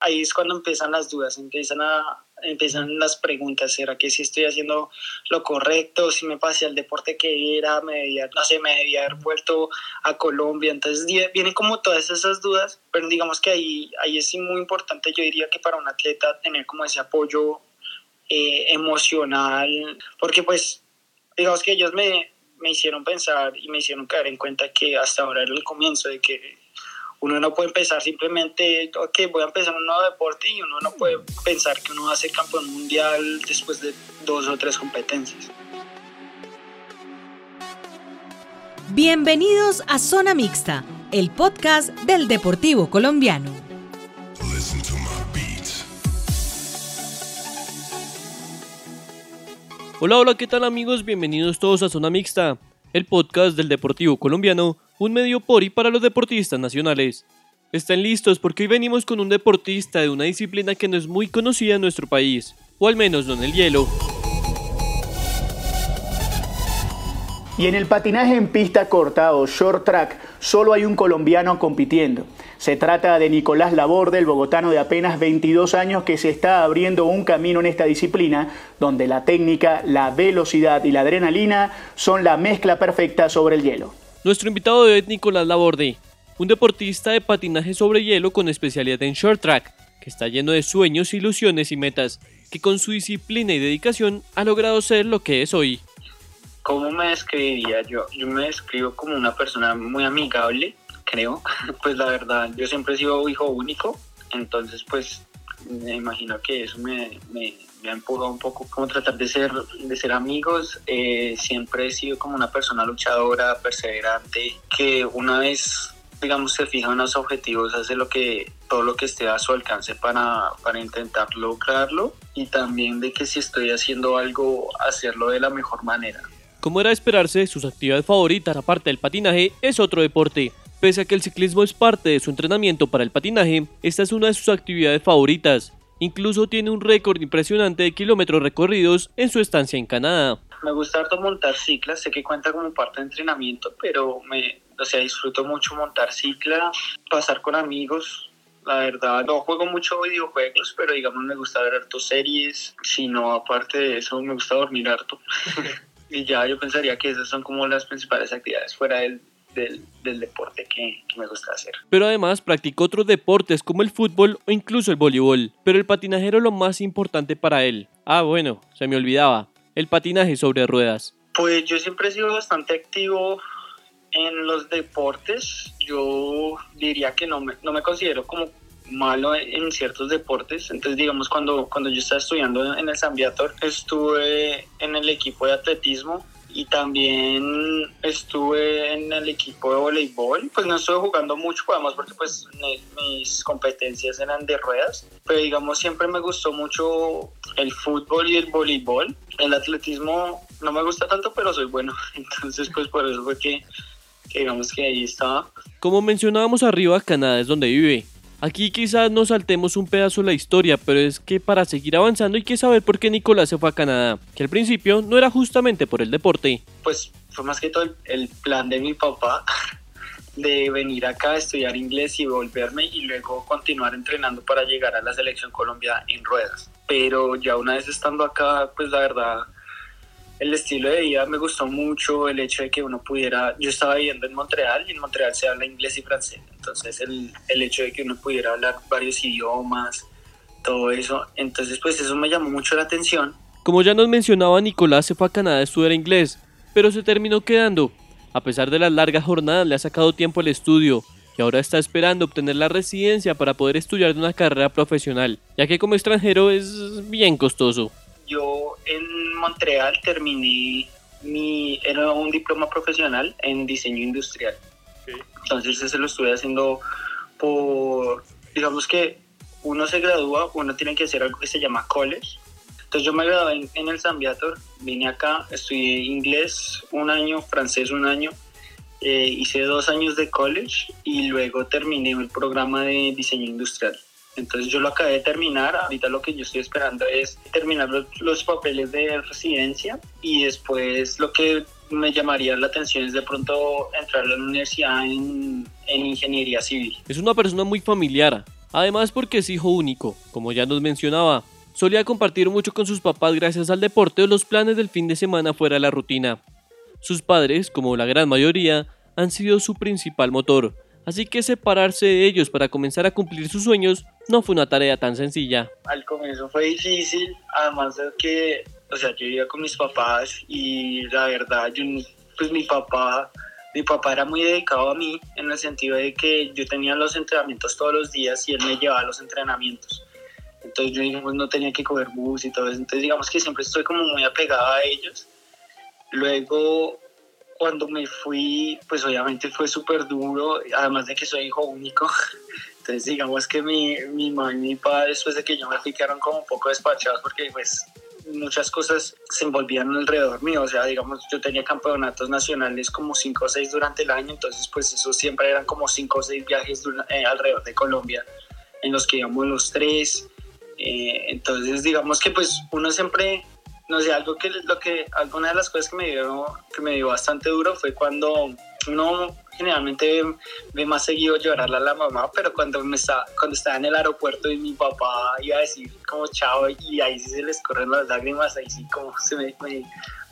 ahí es cuando empiezan las dudas, empiezan a empiezan las preguntas, ¿será que si estoy haciendo lo correcto? Si me pasé al deporte que era, me debía, no sé, me debía haber vuelto a Colombia, entonces vienen como todas esas dudas, pero digamos que ahí, ahí es muy importante, yo diría que para un atleta tener como ese apoyo eh, emocional, porque pues digamos que ellos me, me hicieron pensar y me hicieron caer en cuenta que hasta ahora era el comienzo de que uno no puede empezar simplemente, ok, voy a empezar un nuevo deporte y uno no puede pensar que uno va a ser campeón mundial después de dos o tres competencias. Bienvenidos a Zona Mixta, el podcast del Deportivo Colombiano. Hola, hola, ¿qué tal amigos? Bienvenidos todos a Zona Mixta, el podcast del Deportivo Colombiano un medio por y para los deportistas nacionales. Están listos porque hoy venimos con un deportista de una disciplina que no es muy conocida en nuestro país, o al menos no en el hielo. Y en el patinaje en pista corta o short track solo hay un colombiano compitiendo. Se trata de Nicolás Laborde, el bogotano de apenas 22 años que se está abriendo un camino en esta disciplina donde la técnica, la velocidad y la adrenalina son la mezcla perfecta sobre el hielo. Nuestro invitado de hoy es Nicolás Laborde, un deportista de patinaje sobre hielo con especialidad en short track, que está lleno de sueños, ilusiones y metas, que con su disciplina y dedicación ha logrado ser lo que es hoy. ¿Cómo me describiría yo? Yo me describo como una persona muy amigable, creo. Pues la verdad, yo siempre he sido hijo único, entonces pues me imagino que eso me, me ha empujado un poco como tratar de ser, de ser amigos. Eh, siempre he sido como una persona luchadora, perseverante, que una vez, digamos, se fija en los objetivos, hace lo que, todo lo que esté a su alcance para, para intentar lograrlo y también de que si estoy haciendo algo, hacerlo de la mejor manera. Como era de esperarse, sus actividades favoritas, aparte del patinaje, es otro deporte. Pese a que el ciclismo es parte de su entrenamiento para el patinaje, esta es una de sus actividades favoritas. Incluso tiene un récord impresionante de kilómetros recorridos en su estancia en Canadá. Me gusta harto montar ciclas, sé que cuenta como parte de entrenamiento, pero me, o sea, disfruto mucho montar cicla, pasar con amigos. La verdad, no juego mucho videojuegos, pero digamos me gusta ver harto series. Si no, aparte de eso, me gusta dormir harto. y ya yo pensaría que esas son como las principales actividades fuera del, del, deporte que, me gusta hacer. Pero además practicó otros deportes como el fútbol o incluso el voleibol. Pero el patinaje era lo más importante para él. Ah, bueno, se me olvidaba. El patinaje sobre ruedas. Pues yo siempre he sido bastante activo en los deportes. Yo diría que no me, no me considero como malo en ciertos deportes. Entonces, digamos, cuando, cuando yo estaba estudiando en el San Viator, estuve en el equipo de atletismo y también estuve en el equipo de voleibol. Pues no estuve jugando mucho, además porque pues mis competencias eran de ruedas, pero digamos siempre me gustó mucho el fútbol y el voleibol. El atletismo no me gusta tanto, pero soy bueno. Entonces pues por eso fue que, que digamos que ahí estaba. Como mencionábamos arriba, Canadá es donde vive. Aquí quizás nos saltemos un pedazo de la historia, pero es que para seguir avanzando hay que saber por qué Nicolás se fue a Canadá, que al principio no era justamente por el deporte. Pues fue más que todo el plan de mi papá de venir acá a estudiar inglés y volverme y luego continuar entrenando para llegar a la selección Colombia en ruedas. Pero ya una vez estando acá, pues la verdad el estilo de vida me gustó mucho, el hecho de que uno pudiera, yo estaba viviendo en Montreal y en Montreal se habla inglés y francés, entonces el, el hecho de que uno pudiera hablar varios idiomas, todo eso, entonces pues eso me llamó mucho la atención. Como ya nos mencionaba, Nicolás se fue a Canadá a estudiar inglés, pero se terminó quedando. A pesar de las largas jornadas, le ha sacado tiempo al estudio y ahora está esperando obtener la residencia para poder estudiar de una carrera profesional, ya que como extranjero es bien costoso. Yo en Montreal terminé mi, era un diploma profesional en diseño industrial. Entonces ese lo estuve haciendo por, digamos que uno se gradúa, uno tiene que hacer algo que se llama college. Entonces yo me gradué en, el San Viator, vine acá, estudié inglés un año, francés un año, eh, hice dos años de college y luego terminé el programa de diseño industrial. Entonces yo lo acabé de terminar, ahorita lo que yo estoy esperando es terminar los, papeles de residencia y después lo que me llamaría la atención es de pronto entrar a la universidad en, en, ingeniería civil. Es una persona muy familiar, Además porque es hijo único, como ya nos mencionaba, solía compartir mucho con sus papás gracias al deporte o los planes del fin de semana fuera de la rutina. Sus padres, como la gran mayoría, han sido su principal motor, así que separarse de ellos para comenzar a cumplir sus sueños no fue una tarea tan sencilla. Al comienzo fue difícil, además de que, o sea, yo vivía con mis papás y la verdad, yo, pues mi papá mi papá era muy dedicado a mí en el sentido de que yo tenía los entrenamientos todos los días y él me llevaba a los entrenamientos. Entonces yo digamos no tenía que coger bus y todo eso. Entonces digamos que siempre estoy como muy apegada a ellos. Luego cuando me fui, pues obviamente fue súper duro, además de que soy hijo único. Entonces digamos que mi, mi mamá y mi papá después de que yo me fui quedaron como un poco despachados porque pues muchas cosas se envolvían alrededor mío, o sea, digamos, yo tenía campeonatos nacionales como 5 o 6 durante el año, entonces pues eso siempre eran como 5 o 6 viajes eh, alrededor de Colombia en los que íbamos los tres, eh, entonces digamos que pues uno siempre, no sé, algo que, lo que, alguna de las cosas que me dio, que me dio bastante duro fue cuando uno generalmente ve más seguido llorar a la mamá, pero cuando, me estaba, cuando estaba en el aeropuerto y mi papá iba a decir como chao y ahí sí se les corren las lágrimas, ahí sí como se me,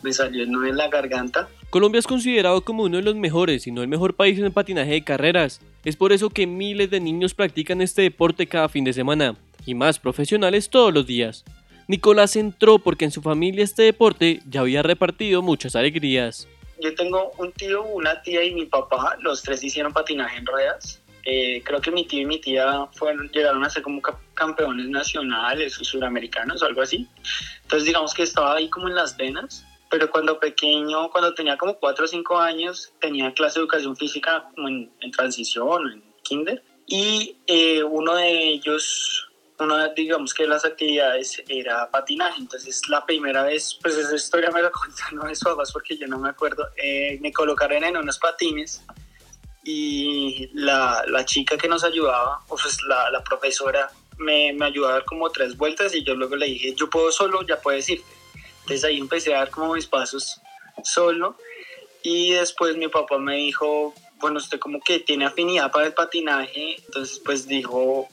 me, salió el en la garganta. Colombia es considerado como uno de los mejores, si no el mejor país en el patinaje de carreras. Es por eso que miles de niños practican este deporte cada fin de semana, y más profesionales todos los días. Nicolás entró porque en su familia este deporte ya había repartido muchas alegrías yo tengo un tío, una tía y mi papá, los tres hicieron patinaje en ruedas. Eh, creo que mi tío y mi tía fueron, llegaron a ser como campeones nacionales o suramericanos o algo así. Entonces digamos que estaba ahí como en las venas, pero cuando pequeño, cuando tenía como cuatro o cinco años, tenía clase de educación física como en, transición, en kinder, y eh, uno de ellos una, digamos que las actividades era patinaje. Entonces, la primera vez, pues esa historia me la contaron mis papás porque yo no me acuerdo. Eh, me colocaron en unos patines y la, la chica que nos ayudaba, o pues la, la profesora, me, me, ayudó a dar como tres vueltas y yo luego le dije, yo puedo solo, ya puedes irte. Entonces ahí empecé a dar como mis pasos solo y después mi papá me dijo, bueno, usted como que tiene afinidad para el patinaje, entonces pues dijo,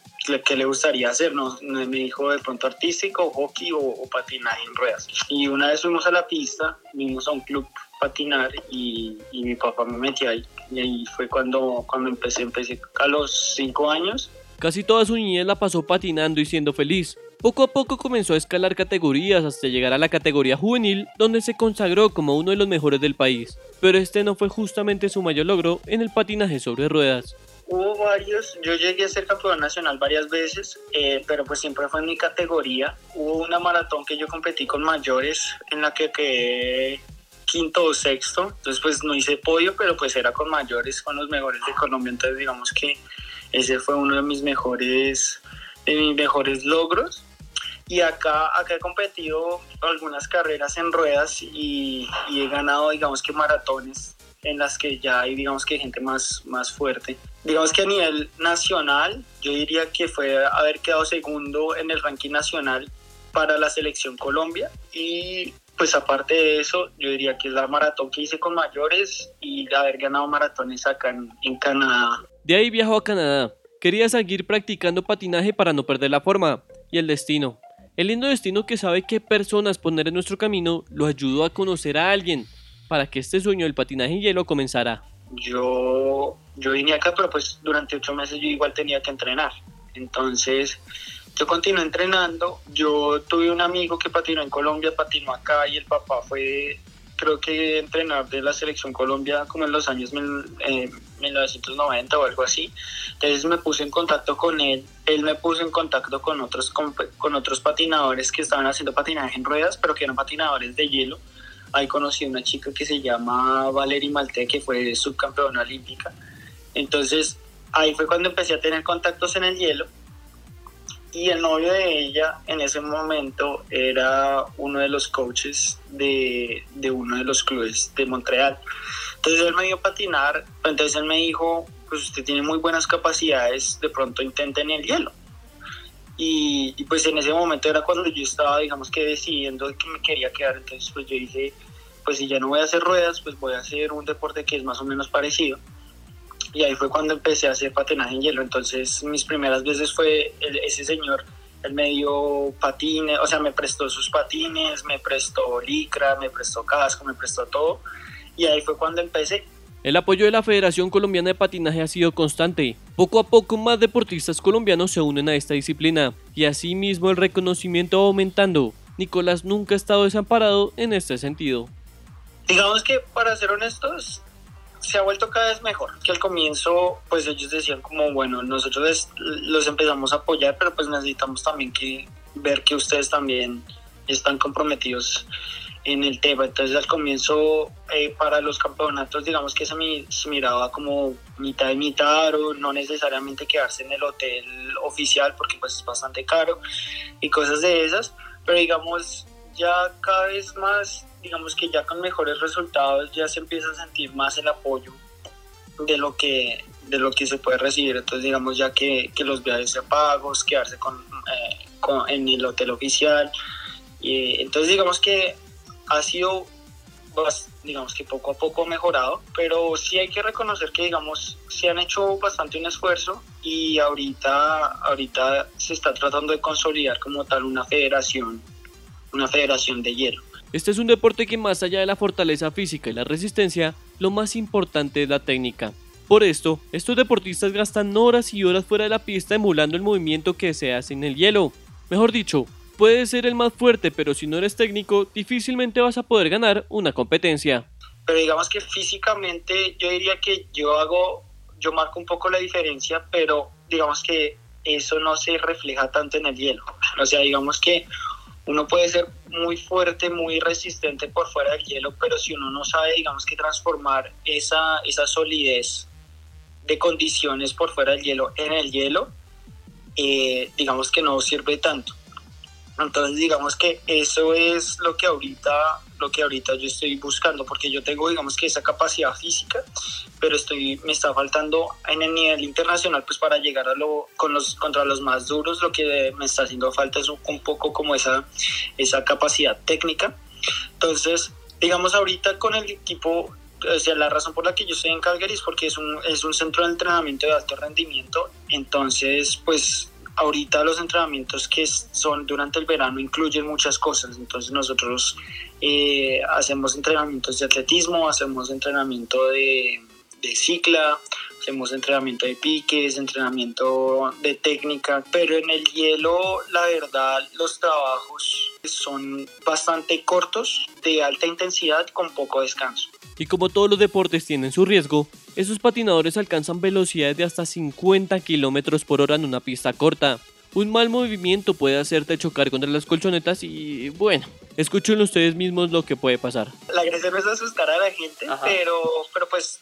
qué le gustaría hacer, ¿no? Me dijo de pronto artístico, hockey o, patinaje en ruedas. Y una vez fuimos a la pista, vimos a un club patinar y, y, mi papá me metió ahí. Y ahí fue cuando, cuando empecé, empecé a los cinco años. Casi toda su niñez la pasó patinando y siendo feliz. Poco a poco comenzó a escalar categorías hasta llegar a la categoría juvenil, donde se consagró como uno de los mejores del país. Pero este no fue justamente su mayor logro en el patinaje sobre ruedas. Hubo varios, yo llegué a ser campeón nacional varias veces, eh, pero pues siempre fue en mi categoría. Hubo una maratón que yo competí con mayores en la que quedé quinto o sexto, entonces pues no hice podio, pero pues era con mayores, con los mejores de Colombia, entonces digamos que ese fue uno de mis mejores, de mis mejores logros. Y acá, acá he competido algunas carreras en ruedas y, y he ganado digamos que maratones en las que ya hay digamos que gente más, más fuerte. Digamos que a nivel nacional, yo diría que fue haber quedado segundo en el ranking nacional para la selección Colombia y pues aparte de eso, yo diría que es la maratón que hice con mayores y haber ganado maratones acá en, Canadá. De ahí viajó a Canadá. Quería seguir practicando patinaje para no perder la forma y el destino. El lindo destino que sabe qué personas poner en nuestro camino lo ayudó a conocer a alguien para que este sueño del patinaje en hielo comenzara yo, yo vine acá, pero pues durante ocho meses yo igual tenía que entrenar. Entonces, yo continué entrenando. Yo tuve un amigo que patinó en Colombia, patinó acá y el papá fue, creo que entrenar de la selección Colombia como en los años 1990 o algo así. Entonces me puse en contacto con él. Él me puso en contacto con otros, con otros patinadores que estaban haciendo patinaje en ruedas, pero que eran patinadores de hielo ahí conocí a una chica que se llama Valerie Malte, que fue subcampeona olímpica. Entonces, ahí fue cuando empecé a tener contactos en el hielo. Y el novio de ella en ese momento era uno de los coaches de, de uno de los clubes de Montreal. Entonces él me dio patinar, entonces él me dijo, pues usted tiene muy buenas capacidades, de pronto intente en el hielo. Y, pues en ese momento era cuando yo estaba, digamos que decidiendo que me quería quedar, entonces pues yo dije, pues si ya no voy a hacer ruedas, pues voy a hacer un deporte que es más o menos parecido. y ahí fue cuando empecé a hacer patinaje en hielo. Entonces mis primeras veces fue ese señor, el medio patines, o sea, me prestó sus patines, me prestó licra, me prestó casco, me prestó todo. Y ahí fue cuando empecé. El apoyo de la Federación Colombiana de Patinaje ha sido constante. Poco a poco más deportistas colombianos se unen a esta disciplina y asimismo el reconocimiento aumentando. Nicolás nunca ha estado desamparado en este sentido. Digamos que para ser honestos, se ha vuelto cada vez mejor. Que al comienzo, pues ellos decían como, bueno, nosotros los empezamos a apoyar, pero pues necesitamos también que ver que ustedes también están comprometidos en el tema. Entonces al comienzo eh, para los campeonatos digamos que se, miraba como mitad y mitad o no necesariamente quedarse en el hotel oficial porque pues es bastante caro y cosas de esas, pero digamos ya cada vez más digamos que ya con mejores resultados ya se empieza a sentir más el apoyo de lo que de lo que se puede recibir entonces digamos ya que, que los viajes sean pagos quedarse con, eh, en el hotel oficial y, entonces digamos que ha sido digamos que poco a poco mejorado, pero sí hay que reconocer que digamos se han hecho bastante un esfuerzo y ahorita ahorita se está tratando de consolidar como tal una federación, una federación de hielo. Este es un deporte que más allá de la fortaleza física y la resistencia, lo más importante es la técnica. Por esto, estos deportistas gastan horas y horas fuera de la pista emulando el movimiento que se hace en el hielo. Mejor dicho, puedes ser el más fuerte, pero si no eres técnico, difícilmente vas a poder ganar una competencia. Pero digamos que físicamente yo diría que yo hago, yo marco un poco la diferencia, pero digamos que eso no se refleja tanto en el hielo. O sea, digamos que uno puede ser muy fuerte, muy resistente por fuera del hielo, pero si uno no sabe, digamos que transformar esa, esa solidez de condiciones por fuera del hielo en el hielo, eh, digamos que no sirve tanto. Entonces digamos que eso es lo que ahorita lo que ahorita yo estoy buscando porque yo tengo digamos que esa capacidad física, pero estoy me está faltando en el nivel internacional pues para llegar a lo con los contra los más duros lo que me está haciendo falta es un, un poco como esa esa capacidad técnica. Entonces, digamos ahorita con el equipo o sea, la razón por la que yo estoy en Calgary es porque es un, es un centro de entrenamiento de alto rendimiento, entonces pues ahorita los entrenamientos que son durante el verano incluyen muchas cosas. Entonces nosotros eh, hacemos entrenamientos de atletismo, hacemos entrenamiento de, de cicla, hacemos entrenamiento de piques, entrenamiento de técnica, pero en el hielo la verdad los trabajos son bastante cortos, de alta intensidad con poco descanso. Y como todos los deportes tienen su riesgo, esos patinadores alcanzan velocidades de hasta 50 km por hora en una pista corta. Un mal movimiento puede hacerte chocar contra las colchonetas y bueno, escuchen ustedes mismos lo que puede pasar. La gracia no es asustar a la gente, pero, pero pues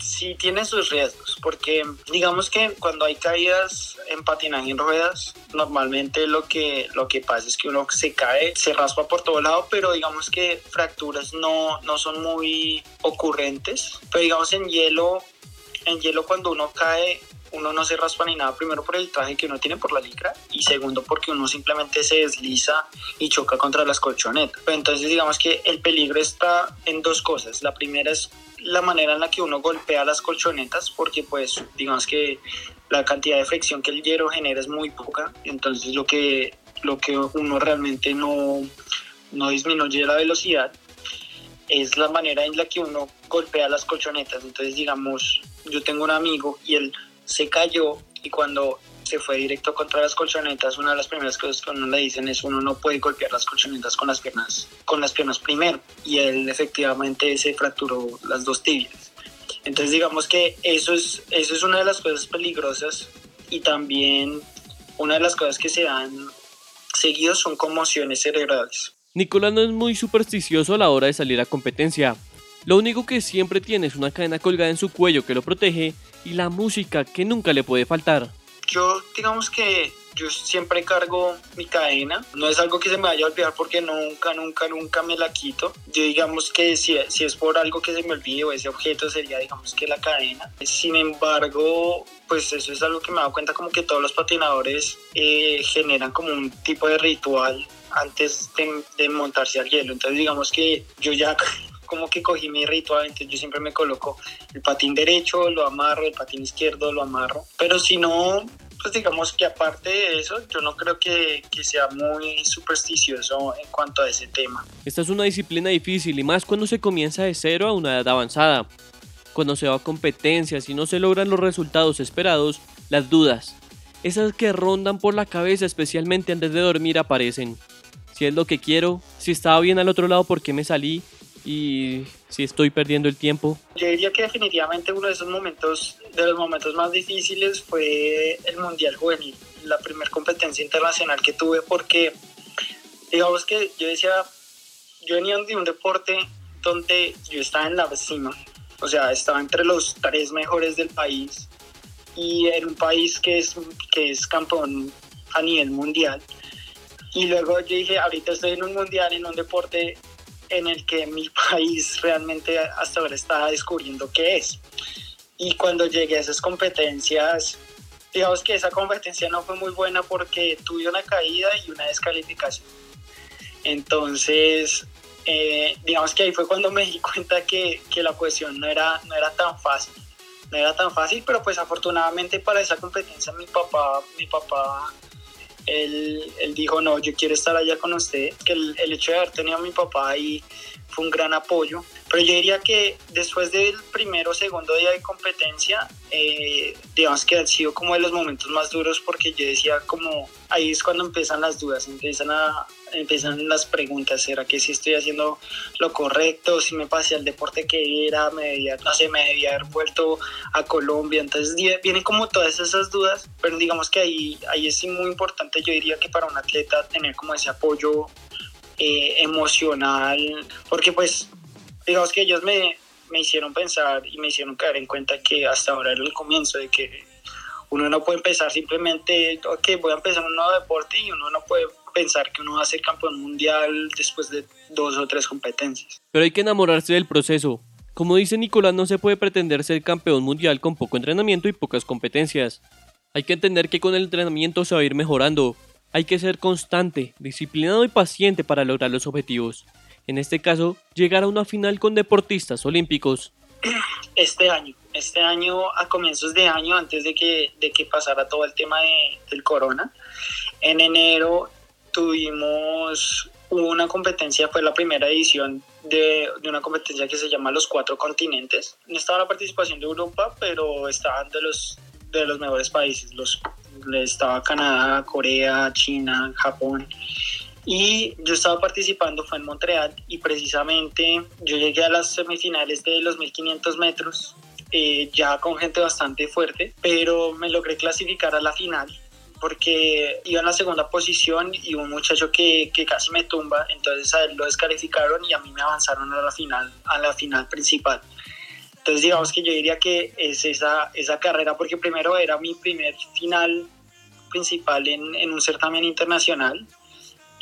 sí tiene sus riesgos, porque digamos que cuando hay caídas en patinaje en ruedas, normalmente lo que, lo que pasa es que uno se cae, se raspa por todo lado, pero digamos que fracturas no, no son muy ocurrentes, pero digamos en hielo, en hielo cuando uno cae uno no se raspa ni nada, primero por el traje que uno tiene por la licra y segundo porque uno simplemente se desliza y choca contra las colchonetas. Entonces digamos que el peligro está en dos cosas. La primera es la manera en la que uno golpea las colchonetas porque pues digamos que la cantidad de fricción que el hierro genera es muy poca, entonces lo que, lo que uno realmente no, no disminuye la velocidad es la manera en la que uno golpea las colchonetas. Entonces, digamos, yo tengo un amigo y él se cayó y cuando se fue directo contra las colchonetas, una de las primeras cosas que uno le dicen es uno no puede golpear las colchonetas con las piernas, con las piernas primero. Y él efectivamente se fracturó las dos tibias. Entonces digamos que eso es, eso es una de las cosas peligrosas y también una de las cosas que se dan seguidos son conmociones cerebrales. Nicolás no es muy supersticioso a la hora de salir a competencia. Lo único que siempre tiene es una cadena colgada en su cuello que lo protege y la música que nunca le puede faltar. Yo digamos que yo siempre cargo mi cadena, no es algo que se me vaya a olvidar porque nunca, nunca, nunca me la quito. Yo digamos que si, si es por algo que se me olvide o ese objeto sería digamos que la cadena. Sin embargo, pues eso es algo que me he dado cuenta como que todos los patinadores eh, generan como un tipo de ritual antes de, de montarse al hielo. Entonces digamos que yo ya como que cogí mi ritual, entonces yo siempre me coloco el patín derecho, lo amarro, el patín izquierdo, lo amarro. Pero si no, pues digamos que aparte de eso, yo no creo que, que, sea muy supersticioso en cuanto a ese tema. Esta es una disciplina difícil y más cuando se comienza de cero a una edad avanzada. Cuando se va a competencias y no se logran los resultados esperados, las dudas, esas que rondan por la cabeza especialmente antes de dormir aparecen. Si es lo que quiero, si estaba bien al otro lado, ¿por qué me salí? Y si estoy perdiendo el tiempo? Yo diría que definitivamente uno de esos momentos, de los momentos más difíciles fue el Mundial Juvenil, la primera competencia internacional que tuve porque digamos que yo decía, yo venía de un deporte donde yo estaba en la cima, o sea, estaba entre los tres mejores del país y en un país que es, que es campeón a nivel mundial. Y luego yo dije, ahorita estoy en un mundial, en un deporte en el que mi país realmente hasta ahora está descubriendo qué es. Y cuando llegué a esas competencias, digamos que esa competencia no fue muy buena porque tuve una caída y una descalificación. Entonces, eh, digamos que ahí fue cuando me di cuenta que, que, la cuestión no era, no era tan fácil. No era tan fácil, pero pues afortunadamente para esa competencia mi papá, mi papá él, él, dijo, no, yo quiero estar allá con usted, que el, el, hecho de haber tenido a mi papá ahí fue un gran apoyo, pero yo diría que después del primero o segundo día de competencia, eh, digamos que han sido como de los momentos más duros porque yo decía como, ahí es cuando empiezan las dudas, empiezan a, empiezan las preguntas, ¿será que si estoy haciendo lo correcto? Si me pasé al deporte que era, me debía, no sé, me debía haber vuelto a Colombia, entonces vienen como todas esas dudas, pero digamos que ahí, ahí es muy importante, yo diría que para un atleta tener como ese apoyo eh, emocional, porque pues digamos que ellos me, me hicieron pensar y me hicieron caer en cuenta que hasta ahora era el comienzo de que uno no puede empezar simplemente, ok, voy a empezar un nuevo deporte y uno no puede pensar que uno va a ser campeón mundial después de dos o tres competencias. Pero hay que enamorarse del proceso. Como dice Nicolás, no se puede pretender ser campeón mundial con poco entrenamiento y pocas competencias. Hay que entender que con el entrenamiento se va a ir mejorando. Hay que ser constante, disciplinado y paciente para lograr los objetivos. En este caso, llegar a una final con deportistas olímpicos. Este año, este año, a comienzos de año, antes de que, de que pasara todo el tema de, del corona, en enero tuvimos una competencia, fue la primera edición de, de, una competencia que se llama Los Cuatro Continentes. No estaba la participación de Europa, pero estaban de los, de los mejores países. Los, estaba Canadá, Corea, China, Japón. Y yo estaba participando, fue en Montreal, y precisamente yo llegué a las semifinales de los 1500 metros, eh, ya con gente bastante fuerte, pero me logré clasificar a la final porque iba en la segunda posición y un muchacho que, que, casi me tumba, entonces a él lo descalificaron y a mí me avanzaron a la final, a la final principal. Entonces digamos que yo diría que es esa, esa carrera, porque primero era mi primer final principal en, en un certamen internacional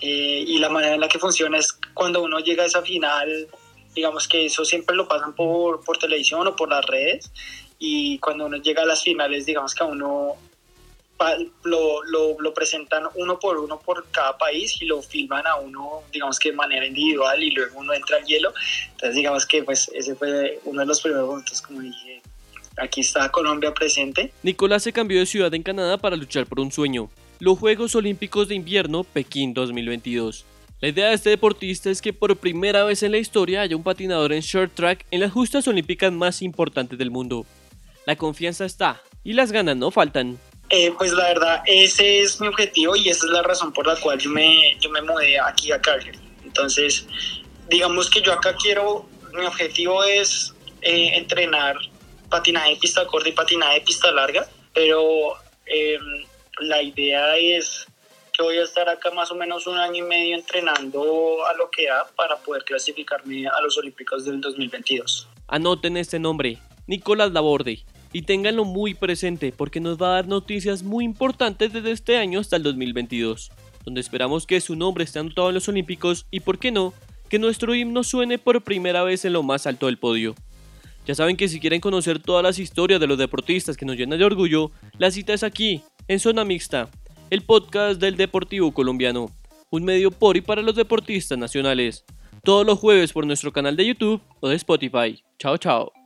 eh, y la manera en la que funciona es cuando uno llega a esa final, digamos que eso siempre lo pasan por, por televisión o por las redes y cuando uno llega a las finales, digamos que a uno lo, lo, lo, presentan uno por uno por cada país y lo filman a uno, digamos que de manera individual y luego uno entra al hielo. Entonces, digamos que pues ese fue uno de los primeros momentos, como dije, aquí está Colombia presente. Nicolás se cambió de ciudad en Canadá para luchar por un sueño, los Juegos Olímpicos de Invierno Pekín 2022. La idea de este deportista es que por primera vez en la historia haya un patinador en short track en las justas olímpicas más importantes del mundo. La confianza está y las ganas no faltan. Eh, pues la verdad, ese es mi objetivo y esa es la razón por la cual yo me, yo me mudé aquí a Calgary. Entonces, digamos que yo acá quiero, mi objetivo es eh, entrenar patinaje de pista corta y patinaje de pista larga, pero eh, la idea es que voy a estar acá más o menos un año y medio entrenando a lo que da para poder clasificarme a los Olímpicos del 2022. Anoten este nombre, Nicolás Laborde y ténganlo muy presente porque nos va a dar noticias muy importantes desde este año hasta el 2022, donde esperamos que su nombre esté anotado en los Olímpicos y, por qué no, que nuestro himno suene por primera vez en lo más alto del podio. Ya saben que si quieren conocer todas las historias de los deportistas que nos llenan de orgullo, la cita es aquí, en Zona Mixta, el podcast del Deportivo Colombiano, un medio por y para los deportistas nacionales. todos los jueves por nuestro canal de YouTube o de Spotify. Chao, chao.